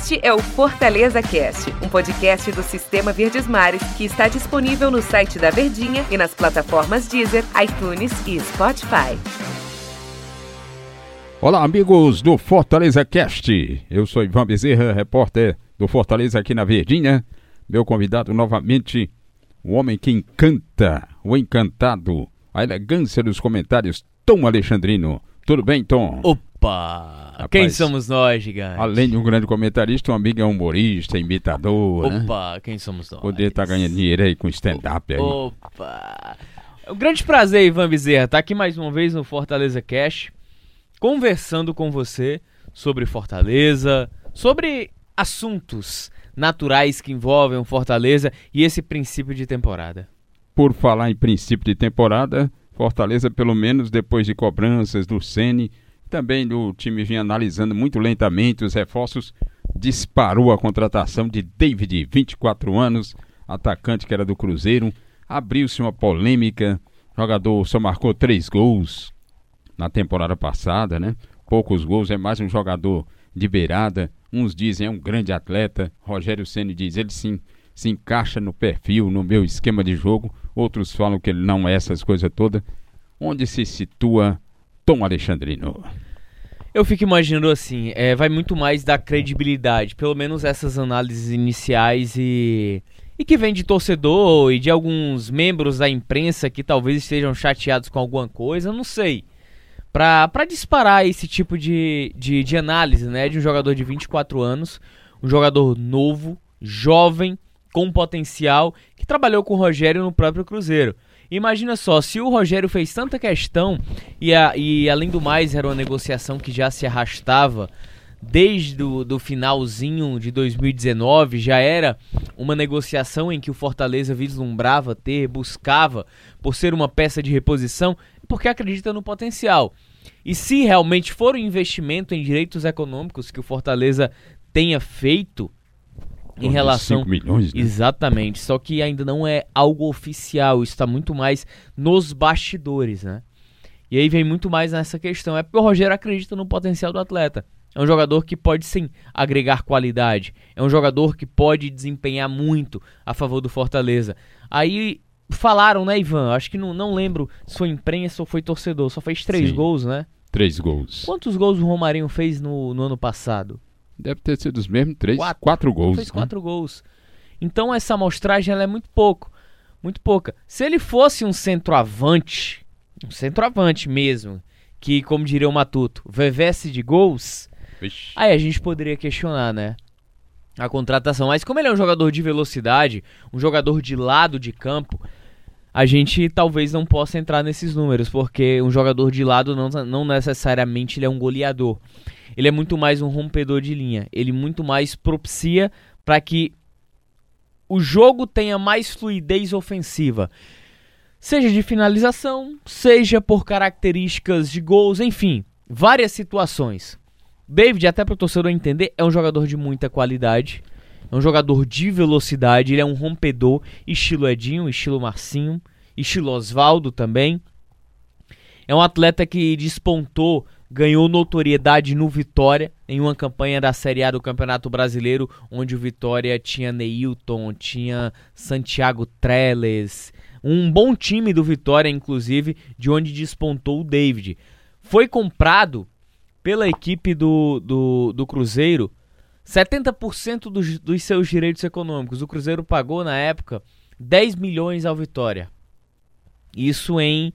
Este é o Fortaleza Cast, um podcast do Sistema Verdes Mares que está disponível no site da Verdinha e nas plataformas Deezer, iTunes e Spotify. Olá, amigos do Fortaleza Cast. Eu sou Ivan Bezerra, repórter do Fortaleza aqui na Verdinha. Meu convidado novamente, o homem que encanta, o encantado, a elegância dos comentários, Tom Alexandrino. Tudo bem, Tom? Opa! Rapaz, quem somos nós, gigante? Além de um grande comentarista, um amigo é humorista, imitador. Né? Opa, né? quem somos nós? Poder estar tá ganhando dinheiro aí com stand-up aí. Opa! Um grande prazer, Ivan Bezerra, estar tá aqui mais uma vez no Fortaleza Cash, conversando com você sobre Fortaleza, sobre assuntos naturais que envolvem Fortaleza e esse princípio de temporada. Por falar em princípio de temporada, Fortaleza, pelo menos depois de cobranças do Sene, também o time vinha analisando muito lentamente os reforços, disparou a contratação de David, 24 anos, atacante que era do Cruzeiro. Abriu-se uma polêmica, o jogador só marcou três gols na temporada passada, né? Poucos gols, é mais um jogador de beirada. Uns dizem é um grande atleta. Rogério Ceni diz ele sim se encaixa no perfil, no meu esquema de jogo. Outros falam que ele não é essas coisas todas. Onde se situa Tom Alexandrino? Eu fico imaginando assim, é, vai muito mais da credibilidade, pelo menos essas análises iniciais e e que vem de torcedor e de alguns membros da imprensa que talvez estejam chateados com alguma coisa, não sei. Pra disparar esse tipo de, de, de análise, né? De um jogador de 24 anos, um jogador novo, jovem, com potencial, que trabalhou com o Rogério no próprio Cruzeiro. Imagina só, se o Rogério fez tanta questão e, a, e além do mais era uma negociação que já se arrastava desde o do finalzinho de 2019, já era uma negociação em que o Fortaleza vislumbrava ter, buscava por ser uma peça de reposição, porque acredita no potencial. E se realmente for um investimento em direitos econômicos que o Fortaleza tenha feito, em relação. 5 milhões, né? Exatamente. Só que ainda não é algo oficial. Isso está muito mais nos bastidores, né? E aí vem muito mais nessa questão. É porque o Rogério acredita no potencial do atleta. É um jogador que pode sim agregar qualidade. É um jogador que pode desempenhar muito a favor do Fortaleza. Aí falaram, né, Ivan? Acho que não, não lembro se foi imprensa ou foi torcedor. Só fez três sim. gols, né? Três gols. Quantos gols o Romarinho fez no, no ano passado? Deve ter sido os mesmos três, quatro, quatro gols. Fez né? quatro gols. Então essa amostragem ela é muito pouco, muito pouca. Se ele fosse um centroavante, um centroavante mesmo, que como diria o Matuto, vivesse de gols, Ixi. aí a gente poderia questionar, né? A contratação. Mas como ele é um jogador de velocidade, um jogador de lado de campo, a gente talvez não possa entrar nesses números, porque um jogador de lado não, não necessariamente ele é um goleador ele é muito mais um rompedor de linha. Ele muito mais propicia para que o jogo tenha mais fluidez ofensiva. Seja de finalização, seja por características de gols, enfim, várias situações. David, até para o torcedor entender, é um jogador de muita qualidade. É um jogador de velocidade, ele é um rompedor, estilo Edinho, estilo Marcinho, estilo Osvaldo também. É um atleta que despontou ganhou notoriedade no Vitória em uma campanha da Série A do Campeonato Brasileiro, onde o Vitória tinha Neilton, tinha Santiago Treles, um bom time do Vitória, inclusive, de onde despontou o David. Foi comprado pela equipe do, do, do Cruzeiro 70% dos, dos seus direitos econômicos. O Cruzeiro pagou na época 10 milhões ao Vitória. Isso em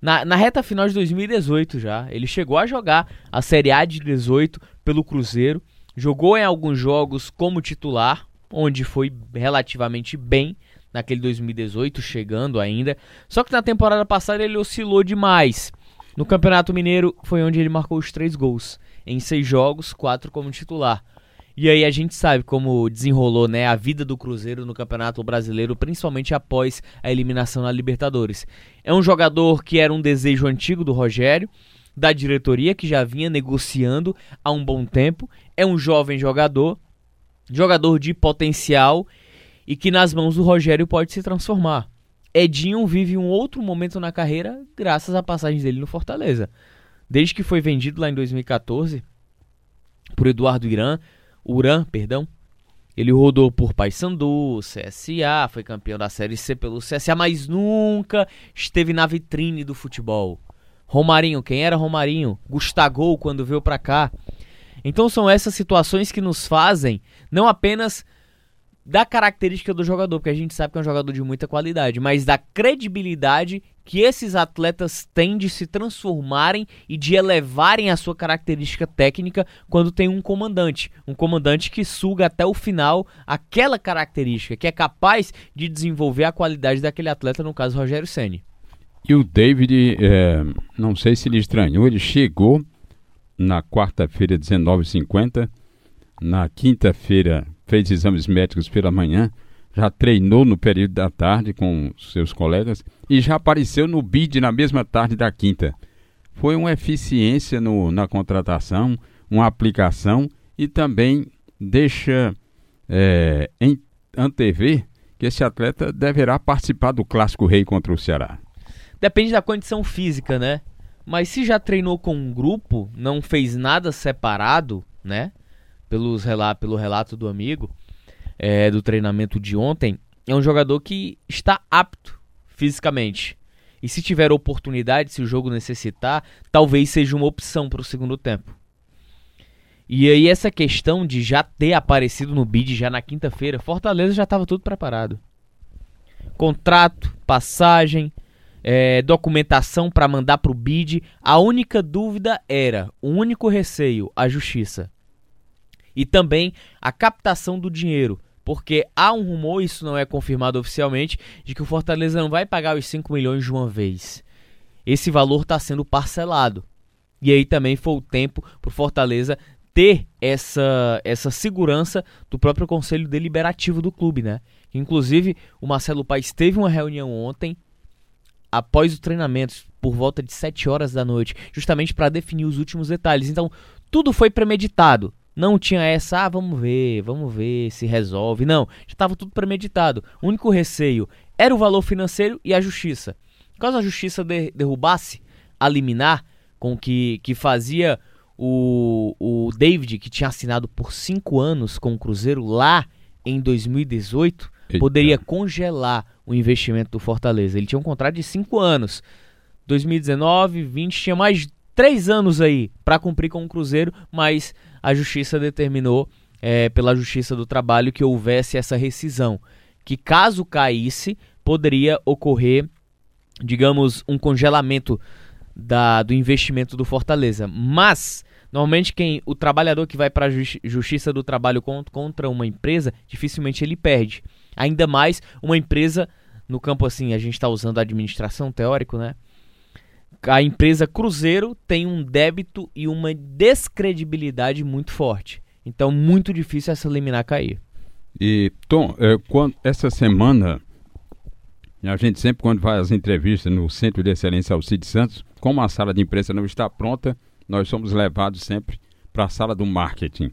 na, na reta final de 2018 já. Ele chegou a jogar a Série A de 18 pelo Cruzeiro. Jogou em alguns jogos como titular, onde foi relativamente bem naquele 2018, chegando ainda. Só que na temporada passada ele oscilou demais. No Campeonato Mineiro foi onde ele marcou os três gols. Em seis jogos, quatro como titular. E aí a gente sabe como desenrolou né, a vida do Cruzeiro no Campeonato Brasileiro, principalmente após a eliminação na Libertadores. É um jogador que era um desejo antigo do Rogério, da diretoria, que já vinha negociando há um bom tempo. É um jovem jogador, jogador de potencial e que nas mãos do Rogério pode se transformar. Edinho vive um outro momento na carreira graças à passagem dele no Fortaleza. Desde que foi vendido lá em 2014 por Eduardo Irã, Uran, perdão. Ele rodou por Paysandu, CSA, foi campeão da Série C pelo CSA, mas nunca esteve na vitrine do futebol. Romarinho, quem era Romarinho? Gustavo quando veio para cá. Então são essas situações que nos fazem não apenas da característica do jogador, porque a gente sabe que é um jogador de muita qualidade, mas da credibilidade que esses atletas têm de se transformarem e de elevarem a sua característica técnica quando tem um comandante, um comandante que suga até o final aquela característica, que é capaz de desenvolver a qualidade daquele atleta, no caso Rogério Ceni. E o David, é, não sei se ele estranhou, ele chegou na quarta-feira 19h50, na quinta-feira fez exames médicos pela manhã, já treinou no período da tarde com seus colegas e já apareceu no BID na mesma tarde da quinta. Foi uma eficiência no, na contratação, uma aplicação e também deixa é, em antever que esse atleta deverá participar do Clássico Rei contra o Ceará. Depende da condição física, né? Mas se já treinou com um grupo, não fez nada separado, né? pelos pelo relato do amigo é, do treinamento de ontem, é um jogador que está apto fisicamente. E se tiver oportunidade, se o jogo necessitar, talvez seja uma opção para o segundo tempo. E aí essa questão de já ter aparecido no bid já na quinta-feira, Fortaleza já estava tudo preparado. Contrato, passagem, é, documentação para mandar para o bid. A única dúvida era, o único receio, a justiça e também a captação do dinheiro. Porque há um rumor, isso não é confirmado oficialmente, de que o Fortaleza não vai pagar os 5 milhões de uma vez. Esse valor está sendo parcelado. E aí também foi o tempo para o Fortaleza ter essa, essa segurança do próprio conselho deliberativo do clube, né? Inclusive, o Marcelo Paes teve uma reunião ontem, após o treinamento, por volta de 7 horas da noite, justamente para definir os últimos detalhes. Então, tudo foi premeditado. Não tinha essa, ah, vamos ver, vamos ver se resolve. Não, já estava tudo premeditado. O único receio era o valor financeiro e a justiça. Caso a justiça de, derrubasse a liminar com que, que fazia o, o David, que tinha assinado por cinco anos com o Cruzeiro lá em 2018, Eita. poderia congelar o investimento do Fortaleza. Ele tinha um contrato de cinco anos. 2019, 20, tinha mais três anos aí para cumprir com o Cruzeiro, mas a justiça determinou, é, pela Justiça do Trabalho, que houvesse essa rescisão. Que caso caísse, poderia ocorrer, digamos, um congelamento da, do investimento do Fortaleza. Mas, normalmente, quem o trabalhador que vai para a justi Justiça do Trabalho contra uma empresa, dificilmente ele perde. Ainda mais uma empresa, no campo assim, a gente está usando a administração teórico, né? A empresa Cruzeiro tem um débito e uma descredibilidade muito forte. Então, muito difícil essa liminar cair. E, Tom, é, quando, essa semana, a gente sempre, quando vai às entrevistas no Centro de Excelência Alcide Santos, como a sala de imprensa não está pronta, nós somos levados sempre para a sala do marketing.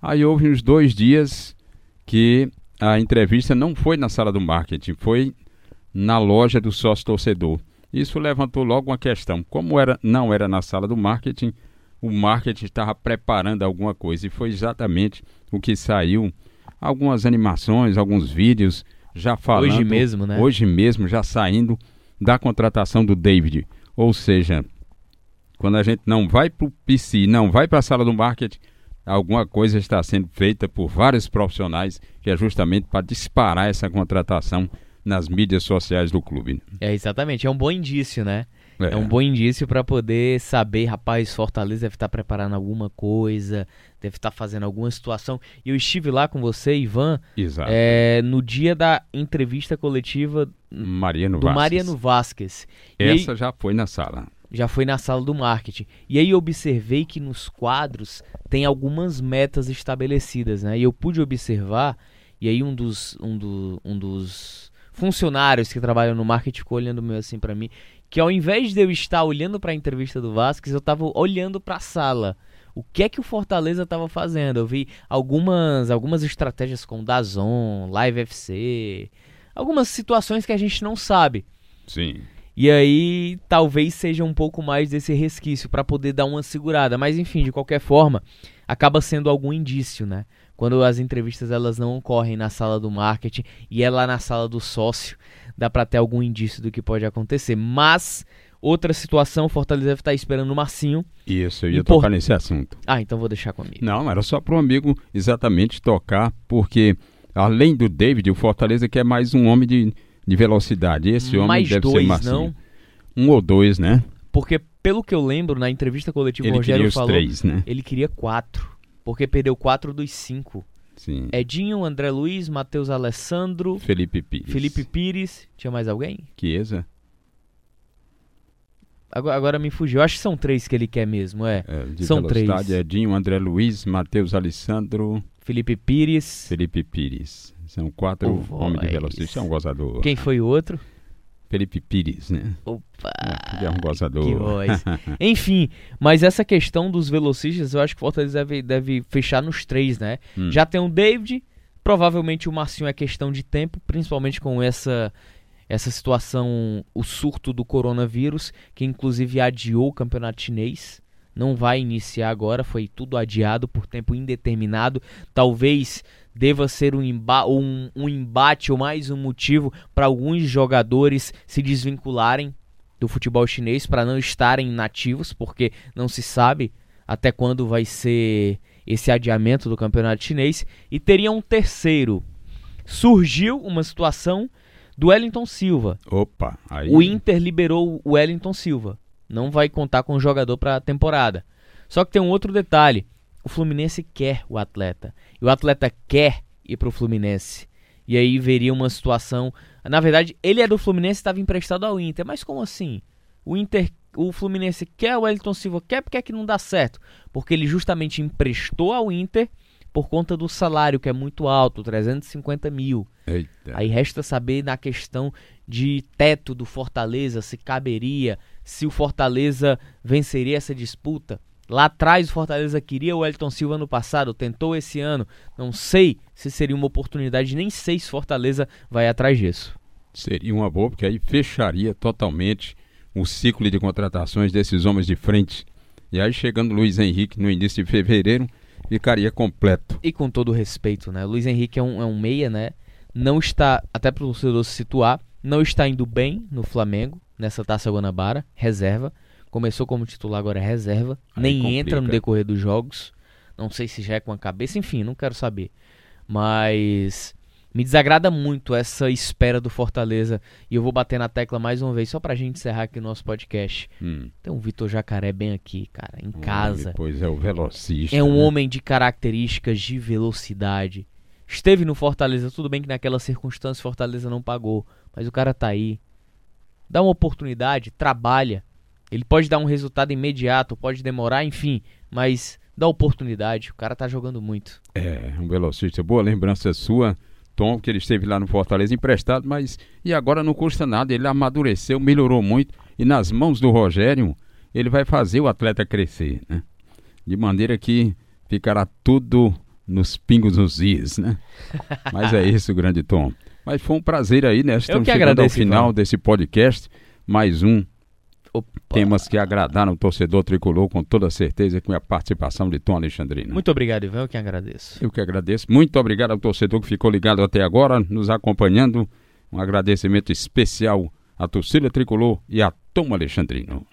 Aí houve uns dois dias que a entrevista não foi na sala do marketing, foi na loja do sócio torcedor. Isso levantou logo uma questão. Como era, não era na sala do marketing, o marketing estava preparando alguma coisa. E foi exatamente o que saiu. Algumas animações, alguns vídeos já falando. Hoje mesmo, né? Hoje mesmo, já saindo da contratação do David. Ou seja, quando a gente não vai para o PC, não vai para a sala do marketing, alguma coisa está sendo feita por vários profissionais que é justamente para disparar essa contratação nas mídias sociais do clube. É, exatamente. É um bom indício, né? É, é um bom indício para poder saber, rapaz, Fortaleza deve estar tá preparando alguma coisa, deve estar tá fazendo alguma situação. E eu estive lá com você, Ivan, é, no dia da entrevista coletiva Mariano do Vasquez. Mariano Vasquez. Essa aí, já foi na sala. Já foi na sala do marketing. E aí eu observei que nos quadros tem algumas metas estabelecidas, né? E eu pude observar, e aí um dos, um do, um dos funcionários que trabalham no marketing ficou olhando meio assim para mim, que ao invés de eu estar olhando para a entrevista do Vasquez, eu estava olhando para a sala. O que é que o Fortaleza estava fazendo? Eu vi algumas algumas estratégias com Dazon, Live FC, algumas situações que a gente não sabe. Sim. E aí talvez seja um pouco mais desse resquício para poder dar uma segurada, mas enfim, de qualquer forma, acaba sendo algum indício, né? Quando as entrevistas elas não ocorrem na sala do marketing e é lá na sala do sócio, dá para ter algum indício do que pode acontecer. Mas outra situação, o Fortaleza deve estar esperando o Marcinho. Isso, eu ia tocar nesse assunto. Ah, então vou deixar comigo. Não, era só para o amigo exatamente tocar, porque além do David, o Fortaleza quer mais um homem de, de velocidade. Esse homem Mais deve dois, ser Marcinho. não? Um ou dois, né? Porque pelo que eu lembro, na entrevista coletiva o Ele Rogério queria os falou, três, né? ele queria quatro. Porque perdeu quatro dos cinco. Sim. Edinho, André Luiz, Matheus Alessandro, Felipe Pires. Felipe Pires. Tinha mais alguém? Chiesa. Agora, agora me fugiu. Eu acho que são três que ele quer mesmo, é. É, São três. Edinho, André Luiz, Matheus Alessandro, Felipe Pires. Felipe Pires. São quatro O homens de velocidade. Isso é um gozador. Quem foi o outro? Felipe Pires, né? Opa! Ele é um gozador. Enfim, mas essa questão dos velocistas, eu acho que o Fortaleza deve, deve fechar nos três, né? Hum. Já tem o David, provavelmente o Marcinho é questão de tempo, principalmente com essa essa situação, o surto do coronavírus, que inclusive adiou o campeonato chinês. Não vai iniciar agora, foi tudo adiado por tempo indeterminado. Talvez deva ser um, emba um, um embate ou mais um motivo para alguns jogadores se desvincularem do futebol chinês para não estarem nativos, porque não se sabe até quando vai ser esse adiamento do campeonato chinês. E teria um terceiro. Surgiu uma situação do Wellington Silva. Opa, aí. O Inter liberou o Wellington Silva. Não vai contar com o jogador para a temporada. Só que tem um outro detalhe. O Fluminense quer o atleta. E o atleta quer ir para o Fluminense. E aí veria uma situação. Na verdade, ele é do Fluminense e estava emprestado ao Inter. Mas como assim? O Inter, o Fluminense quer o Wellington Silva, quer porque é que não dá certo? Porque ele justamente emprestou ao Inter por conta do salário que é muito alto, 350 mil. Eita. Aí resta saber na questão de teto do Fortaleza, se caberia, se o Fortaleza venceria essa disputa. Lá atrás o Fortaleza queria o Elton Silva no passado, tentou esse ano. Não sei se seria uma oportunidade, nem sei se Fortaleza vai atrás disso. Seria uma boa, porque aí fecharia totalmente o ciclo de contratações desses homens de frente. E aí, chegando Luiz Henrique no início de fevereiro, ficaria completo. E com todo respeito, né? Luiz Henrique é um, é um meia, né? Não está, até para o torcedor se situar, não está indo bem no Flamengo, nessa Taça Guanabara, reserva. Começou como titular, agora é reserva. Aí Nem complica. entra no decorrer dos jogos. Não sei se já é com a cabeça, enfim, não quero saber. Mas me desagrada muito essa espera do Fortaleza. E eu vou bater na tecla mais uma vez, só pra gente encerrar aqui o nosso podcast. Hum. Tem um Vitor Jacaré bem aqui, cara, em casa. Pois é, o velocista. É um né? homem de características de velocidade. Esteve no Fortaleza, tudo bem que naquela circunstância o Fortaleza não pagou, mas o cara tá aí. Dá uma oportunidade, trabalha. Ele pode dar um resultado imediato, pode demorar, enfim, mas dá oportunidade. O cara tá jogando muito. É, um velocista. Boa lembrança sua, Tom, que ele esteve lá no Fortaleza emprestado, mas e agora não custa nada. Ele amadureceu, melhorou muito e nas mãos do Rogério ele vai fazer o atleta crescer, né? De maneira que ficará tudo nos pingos nos is, né? Mas é isso, grande Tom. Mas foi um prazer aí, né? Estamos que chegando ao final desse podcast. Mais um Opa. temas que agradaram o torcedor tricolor, com toda certeza, com a participação de Tom Alexandrino. Muito obrigado, Ivan, eu que agradeço. Eu que agradeço. Muito obrigado ao torcedor que ficou ligado até agora, nos acompanhando. Um agradecimento especial à torcida tricolor e a Tom Alexandrino.